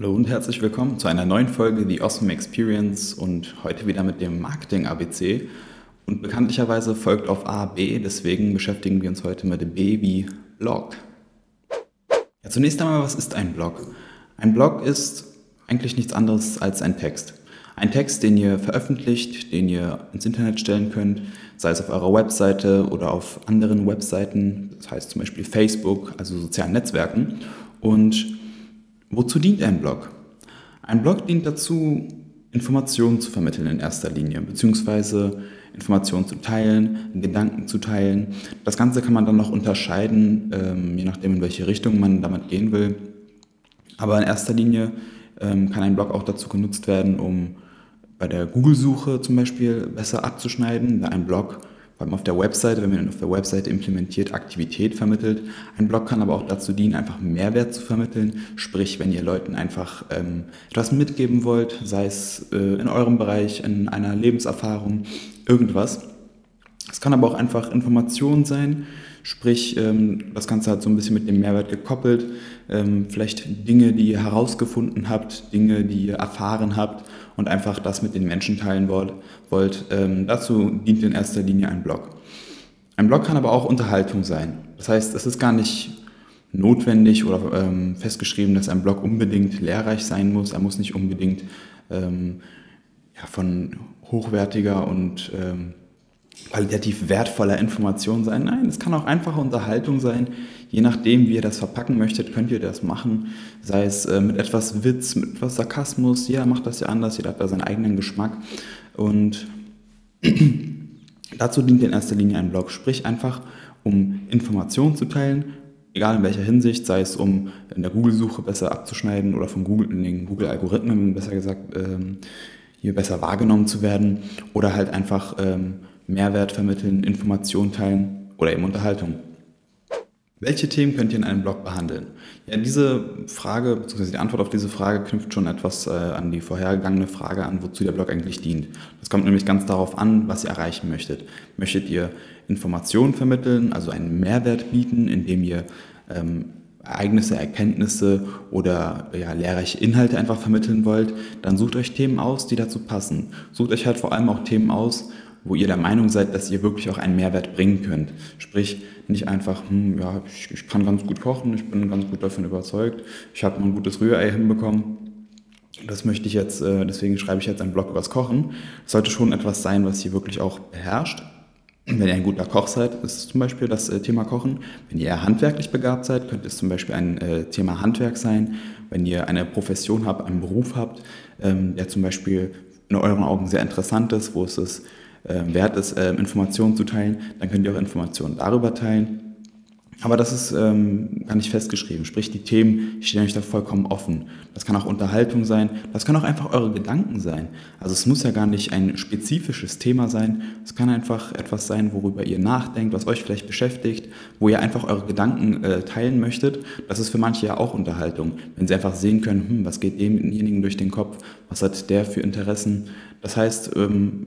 Hallo und herzlich willkommen zu einer neuen Folge The Awesome Experience und heute wieder mit dem Marketing ABC. Und bekanntlicherweise folgt auf A B, deswegen beschäftigen wir uns heute mit B wie Blog. Ja, zunächst einmal, was ist ein Blog? Ein Blog ist eigentlich nichts anderes als ein Text. Ein Text, den ihr veröffentlicht, den ihr ins Internet stellen könnt, sei es auf eurer Webseite oder auf anderen Webseiten, das heißt zum Beispiel Facebook, also sozialen Netzwerken. Und Wozu dient ein Blog? Ein Blog dient dazu, Informationen zu vermitteln in erster Linie, beziehungsweise Informationen zu teilen, Gedanken zu teilen. Das Ganze kann man dann noch unterscheiden, ähm, je nachdem, in welche Richtung man damit gehen will. Aber in erster Linie ähm, kann ein Blog auch dazu genutzt werden, um bei der Google-Suche zum Beispiel besser abzuschneiden, da ein Blog allem auf der Webseite, wenn man auf der Webseite implementiert, Aktivität vermittelt. Ein Blog kann aber auch dazu dienen, einfach Mehrwert zu vermitteln. Sprich, wenn ihr Leuten einfach ähm, etwas mitgeben wollt, sei es äh, in eurem Bereich, in einer Lebenserfahrung, irgendwas. Es kann aber auch einfach Information sein, sprich, ähm, das Ganze hat so ein bisschen mit dem Mehrwert gekoppelt. Ähm, vielleicht Dinge, die ihr herausgefunden habt, Dinge, die ihr erfahren habt und einfach das mit den Menschen teilen wollt. wollt. Ähm, dazu dient in erster Linie ein Blog. Ein Blog kann aber auch Unterhaltung sein. Das heißt, es ist gar nicht notwendig oder ähm, festgeschrieben, dass ein Blog unbedingt lehrreich sein muss. Er muss nicht unbedingt ähm, ja, von hochwertiger und ähm, qualitativ wertvoller Information sein. Nein, es kann auch einfache Unterhaltung sein. Je nachdem, wie ihr das verpacken möchtet, könnt ihr das machen. Sei es äh, mit etwas Witz, mit etwas Sarkasmus. Jeder macht das ja anders, jeder hat da seinen eigenen Geschmack. Und dazu dient in erster Linie ein Blog. Sprich einfach, um Informationen zu teilen, egal in welcher Hinsicht, sei es um in der Google-Suche besser abzuschneiden oder von Google, in den Google-Algorithmen besser gesagt, ähm, hier besser wahrgenommen zu werden oder halt einfach ähm, Mehrwert vermitteln, Informationen teilen oder eben Unterhaltung. Welche Themen könnt ihr in einem Blog behandeln? Ja, diese Frage, beziehungsweise die Antwort auf diese Frage knüpft schon etwas äh, an die vorhergegangene Frage an, wozu der Blog eigentlich dient. Das kommt nämlich ganz darauf an, was ihr erreichen möchtet. Möchtet ihr Informationen vermitteln, also einen Mehrwert bieten, indem ihr ähm, Ereignisse, Erkenntnisse oder ja, lehrreiche Inhalte einfach vermitteln wollt, dann sucht euch Themen aus, die dazu passen. Sucht euch halt vor allem auch Themen aus, wo ihr der Meinung seid, dass ihr wirklich auch einen Mehrwert bringen könnt. Sprich, nicht einfach, hm, ja, ich, ich kann ganz gut kochen, ich bin ganz gut davon überzeugt, ich habe mal ein gutes Rührei hinbekommen. Das möchte ich jetzt, äh, deswegen schreibe ich jetzt einen Blog übers Kochen. Es sollte schon etwas sein, was ihr wirklich auch beherrscht. Wenn ihr ein guter Koch seid, ist es zum Beispiel das äh, Thema Kochen. Wenn ihr eher handwerklich begabt seid, könnte es zum Beispiel ein äh, Thema Handwerk sein. Wenn ihr eine Profession habt, einen Beruf habt, ähm, der zum Beispiel in euren Augen sehr interessant ist, wo es ist, wert ist, äh, Informationen zu teilen, dann könnt ihr auch Informationen darüber teilen. Aber das ist ähm, gar nicht festgeschrieben. Sprich, die Themen stehen euch da vollkommen offen. Das kann auch Unterhaltung sein, das kann auch einfach eure Gedanken sein. Also es muss ja gar nicht ein spezifisches Thema sein. Es kann einfach etwas sein, worüber ihr nachdenkt, was euch vielleicht beschäftigt, wo ihr einfach eure Gedanken äh, teilen möchtet. Das ist für manche ja auch Unterhaltung. Wenn sie einfach sehen können, hm, was geht demjenigen durch den Kopf, was hat der für Interessen. Das heißt, ähm,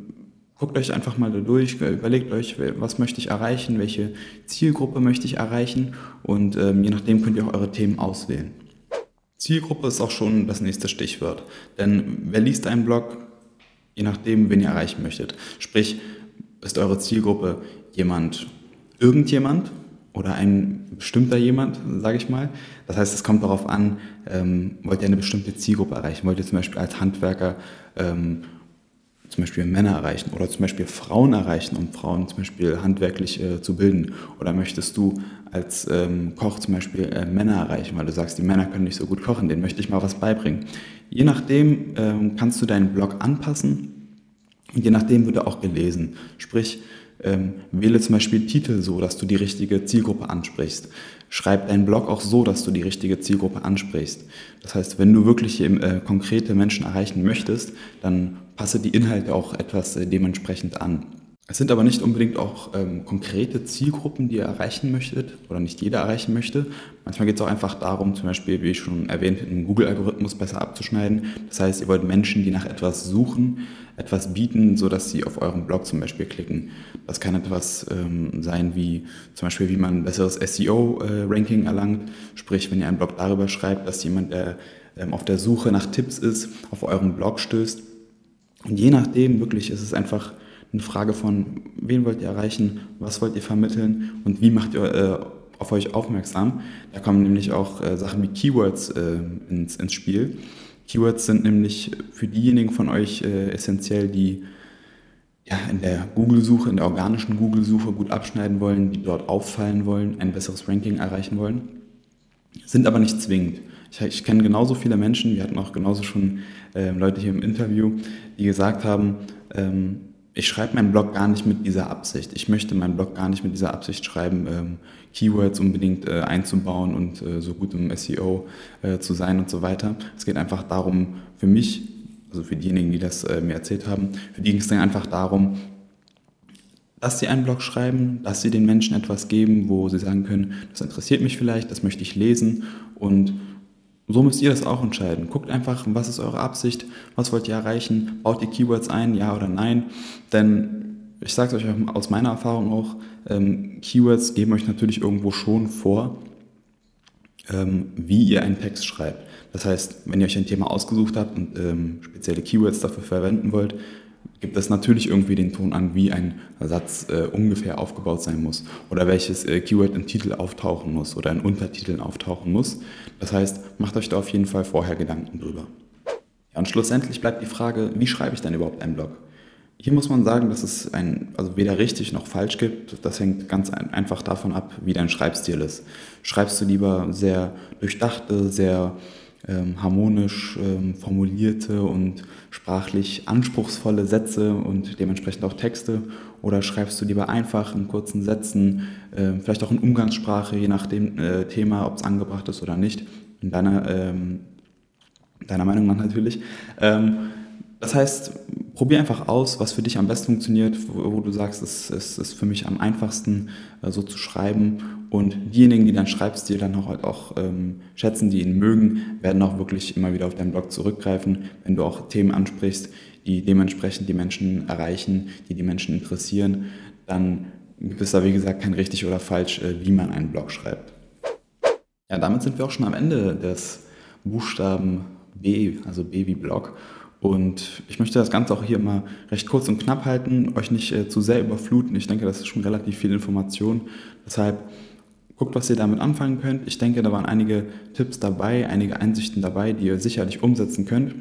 Guckt euch einfach mal da durch, überlegt euch, was möchte ich erreichen, welche Zielgruppe möchte ich erreichen und ähm, je nachdem könnt ihr auch eure Themen auswählen. Zielgruppe ist auch schon das nächste Stichwort, denn wer liest einen Blog, je nachdem, wen ihr erreichen möchtet. Sprich, ist eure Zielgruppe jemand, irgendjemand oder ein bestimmter jemand, sage ich mal. Das heißt, es kommt darauf an, ähm, wollt ihr eine bestimmte Zielgruppe erreichen? Wollt ihr zum Beispiel als Handwerker ähm, zum Beispiel Männer erreichen oder zum Beispiel Frauen erreichen, um Frauen zum Beispiel handwerklich äh, zu bilden? Oder möchtest du als ähm, Koch zum Beispiel äh, Männer erreichen, weil du sagst, die Männer können nicht so gut kochen, denen möchte ich mal was beibringen. Je nachdem ähm, kannst du deinen Blog anpassen und je nachdem wird er auch gelesen. Sprich, ähm, wähle zum Beispiel Titel so, dass du die richtige Zielgruppe ansprichst. Schreib deinen Blog auch so, dass du die richtige Zielgruppe ansprichst. Das heißt, wenn du wirklich äh, konkrete Menschen erreichen möchtest, dann passe die Inhalte auch etwas äh, dementsprechend an. Es sind aber nicht unbedingt auch ähm, konkrete Zielgruppen, die ihr erreichen möchtet oder nicht jeder erreichen möchte. Manchmal geht es auch einfach darum, zum Beispiel, wie ich schon erwähnt, den Google-Algorithmus besser abzuschneiden. Das heißt, ihr wollt Menschen, die nach etwas suchen, etwas bieten, sodass sie auf euren Blog zum Beispiel klicken. Das kann etwas ähm, sein wie zum Beispiel, wie man ein besseres SEO-Ranking äh, erlangt. Sprich, wenn ihr einen Blog darüber schreibt, dass jemand, der ähm, auf der Suche nach Tipps ist, auf eurem Blog stößt. Und je nachdem, wirklich, ist es einfach eine Frage von, wen wollt ihr erreichen, was wollt ihr vermitteln und wie macht ihr äh, auf euch aufmerksam. Da kommen nämlich auch äh, Sachen wie Keywords äh, ins, ins Spiel. Keywords sind nämlich für diejenigen von euch äh, essentiell, die ja, in der Google-Suche, in der organischen Google-Suche gut abschneiden wollen, die dort auffallen wollen, ein besseres Ranking erreichen wollen, sind aber nicht zwingend. Ich, ich kenne genauso viele Menschen, wir hatten auch genauso schon äh, Leute hier im Interview, die gesagt haben, ähm, ich schreibe meinen Blog gar nicht mit dieser Absicht. Ich möchte meinen Blog gar nicht mit dieser Absicht schreiben, ähm, Keywords unbedingt äh, einzubauen und äh, so gut im SEO äh, zu sein und so weiter. Es geht einfach darum, für mich, also für diejenigen, die das äh, mir erzählt haben, für die ging es dann einfach darum, dass sie einen Blog schreiben, dass sie den Menschen etwas geben, wo sie sagen können, das interessiert mich vielleicht, das möchte ich lesen und so müsst ihr das auch entscheiden. Guckt einfach, was ist eure Absicht, was wollt ihr erreichen, baut ihr Keywords ein, ja oder nein. Denn ich sage es euch aus meiner Erfahrung auch, ähm, Keywords geben euch natürlich irgendwo schon vor, ähm, wie ihr einen Text schreibt. Das heißt, wenn ihr euch ein Thema ausgesucht habt und ähm, spezielle Keywords dafür verwenden wollt, gibt es natürlich irgendwie den Ton an, wie ein Satz äh, ungefähr aufgebaut sein muss oder welches äh, Keyword im Titel auftauchen muss oder in Untertiteln auftauchen muss. Das heißt, macht euch da auf jeden Fall vorher Gedanken drüber. Ja, und schlussendlich bleibt die Frage, wie schreibe ich denn überhaupt einen Blog? Hier muss man sagen, dass es ein, also weder richtig noch falsch gibt. Das hängt ganz ein, einfach davon ab, wie dein Schreibstil ist. Schreibst du lieber sehr durchdachte, sehr ähm, harmonisch ähm, formulierte und sprachlich anspruchsvolle Sätze und dementsprechend auch Texte? Oder schreibst du lieber einfach in kurzen Sätzen, äh, vielleicht auch in Umgangssprache, je nach dem äh, Thema, ob es angebracht ist oder nicht, in deiner, ähm, deiner Meinung nach natürlich. Ähm, das heißt, probier einfach aus, was für dich am besten funktioniert, wo, wo du sagst, es, es, ist für mich am einfachsten äh, so zu schreiben. Und diejenigen, die dann schreibst, die dann auch, halt auch ähm, schätzen, die ihn mögen, werden auch wirklich immer wieder auf deinen Blog zurückgreifen, wenn du auch Themen ansprichst, die dementsprechend die Menschen erreichen, die die Menschen interessieren, dann gibt es da wie gesagt kein richtig oder falsch, äh, wie man einen Blog schreibt. Ja, damit sind wir auch schon am Ende des Buchstaben B, also B wie Blog. Und ich möchte das Ganze auch hier mal recht kurz und knapp halten, euch nicht äh, zu sehr überfluten. Ich denke, das ist schon relativ viel Information. Deshalb guckt, was ihr damit anfangen könnt. Ich denke, da waren einige Tipps dabei, einige Einsichten dabei, die ihr sicherlich umsetzen könnt.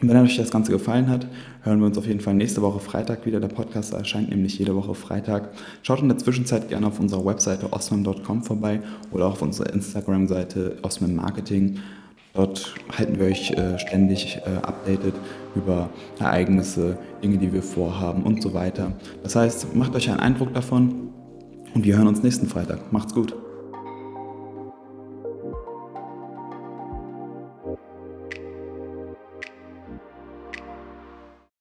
Und wenn euch das Ganze gefallen hat, hören wir uns auf jeden Fall nächste Woche Freitag wieder. Der Podcast erscheint nämlich jede Woche Freitag. Schaut in der Zwischenzeit gerne auf unserer Webseite osman.com vorbei oder auf unserer Instagram-Seite Osman Marketing. Dort halten wir euch äh, ständig äh, updated über Ereignisse, Dinge, die wir vorhaben und so weiter. Das heißt, macht euch einen Eindruck davon und wir hören uns nächsten Freitag. Macht's gut.